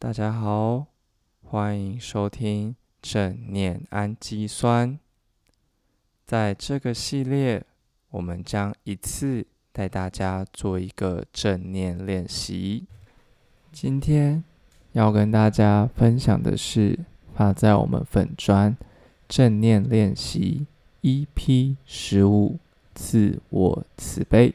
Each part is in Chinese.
大家好，欢迎收听正念氨基酸。在这个系列，我们将一次带大家做一个正念练习。今天要跟大家分享的是发在我们粉砖正念练习 EP 十五自我慈悲。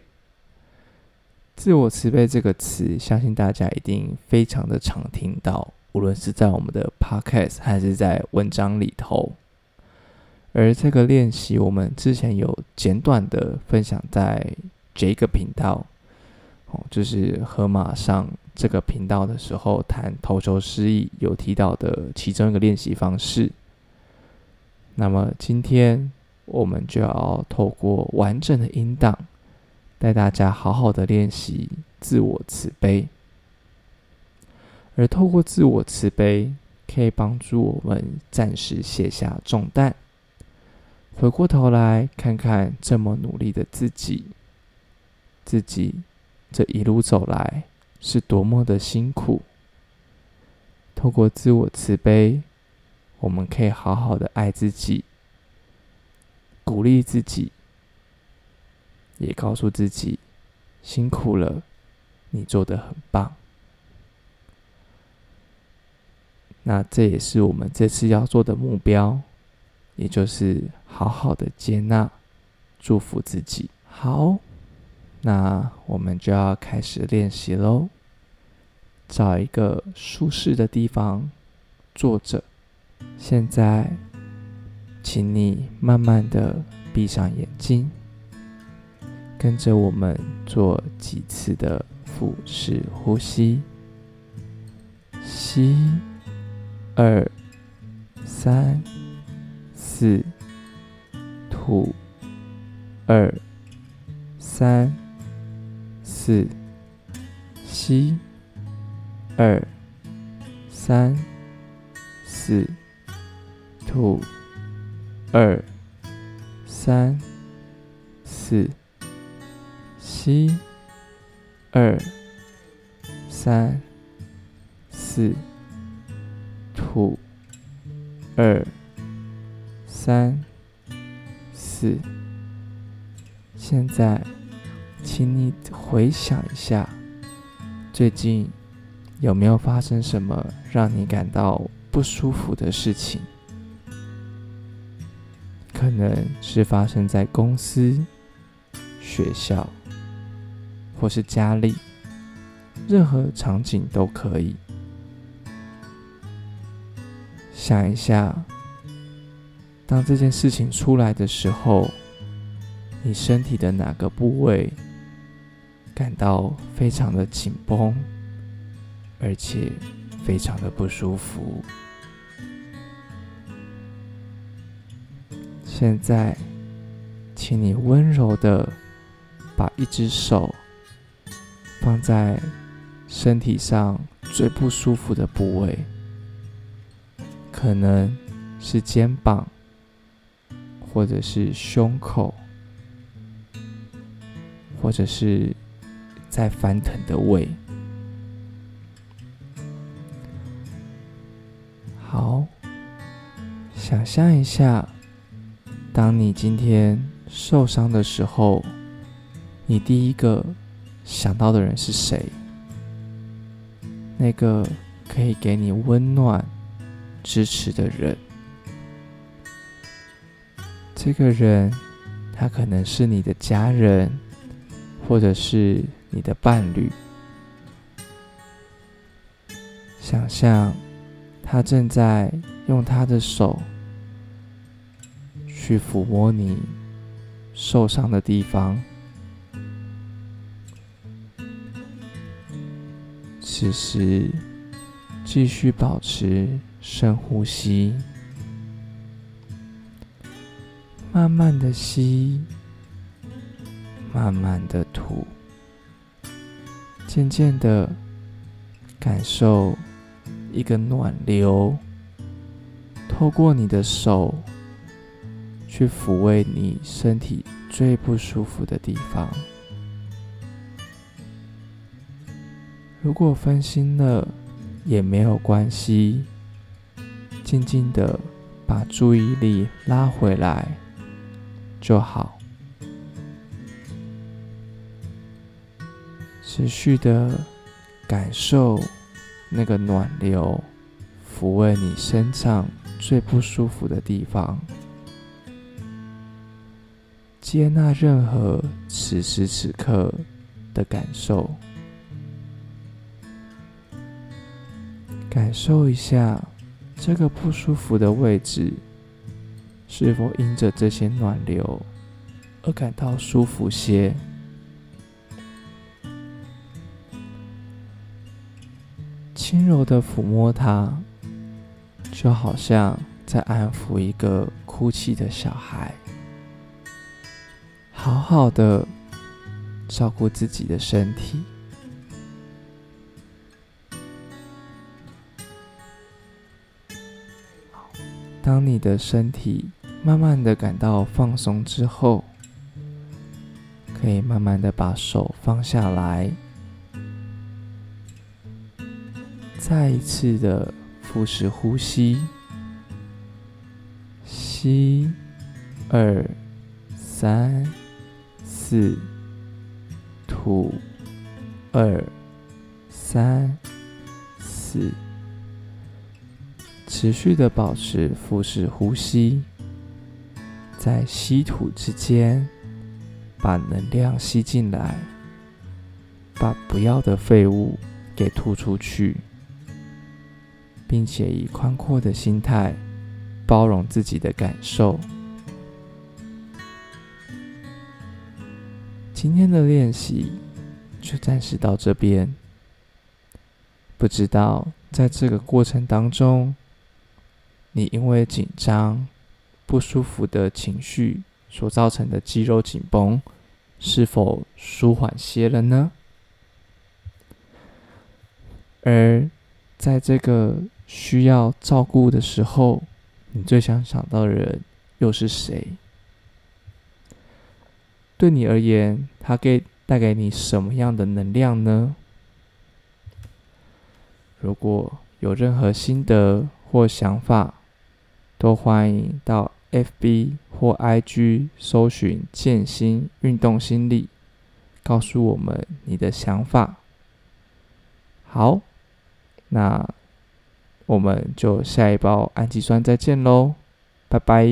自我慈悲这个词，相信大家一定非常的常听到，无论是在我们的 podcast 还是在文章里头。而这个练习，我们之前有简短的分享在这个频道，哦，就是河马上这个频道的时候谈头球失忆有提到的其中一个练习方式。那么今天我们就要透过完整的音档。带大家好好的练习自我慈悲，而透过自我慈悲，可以帮助我们暂时卸下重担，回过头来看看这么努力的自己，自己这一路走来是多么的辛苦。透过自我慈悲，我们可以好好的爱自己，鼓励自己。也告诉自己，辛苦了，你做的很棒。那这也是我们这次要做的目标，也就是好好的接纳、祝福自己。好，那我们就要开始练习喽。找一个舒适的地方坐着。现在，请你慢慢的闭上眼睛。跟着我们做几次的腹式呼吸，吸二三四，吐二三四，吸二三四，吐二三四。七、二、三、四，吐，二、三、四。现在，请你回想一下，最近有没有发生什么让你感到不舒服的事情？可能是发生在公司、学校。或是家里，任何场景都可以。想一下，当这件事情出来的时候，你身体的哪个部位感到非常的紧绷，而且非常的不舒服？现在，请你温柔的把一只手。放在身体上最不舒服的部位，可能是肩膀，或者是胸口，或者是在翻腾的胃。好，想象一下，当你今天受伤的时候，你第一个。想到的人是谁？那个可以给你温暖、支持的人。这个人，他可能是你的家人，或者是你的伴侣。想象他正在用他的手去抚摸你受伤的地方。此时，继续保持深呼吸，慢慢的吸，慢慢的吐，渐渐的感受一个暖流透过你的手，去抚慰你身体最不舒服的地方。如果分心了，也没有关系，静静的把注意力拉回来就好。持续的感受那个暖流抚慰你身上最不舒服的地方，接纳任何此时此刻的感受，感受一下这个不舒服的位置是否因着这些暖流而感到舒服些。轻柔的抚摸它，就好像在安抚一个哭泣的小孩。好好的照顾自己的身体。当你的身体慢慢的感到放松之后，可以慢慢的把手放下来。再一次的腹式呼吸，吸二三四，吐二三四，持续的保持腹式呼吸，在吸吐之间，把能量吸进来，把不要的废物给吐出去。并且以宽阔的心态包容自己的感受。今天的练习就暂时到这边。不知道在这个过程当中，你因为紧张、不舒服的情绪所造成的肌肉紧绷，是否舒缓些了呢？而在这个需要照顾的时候，你最想想到的人又是谁？对你而言，他给带给你什么样的能量呢？如果有任何心得或想法，都欢迎到 FB 或 IG 搜寻“健心运动心理”，告诉我们你的想法。好，那。我们就下一包氨基酸再见喽，拜拜。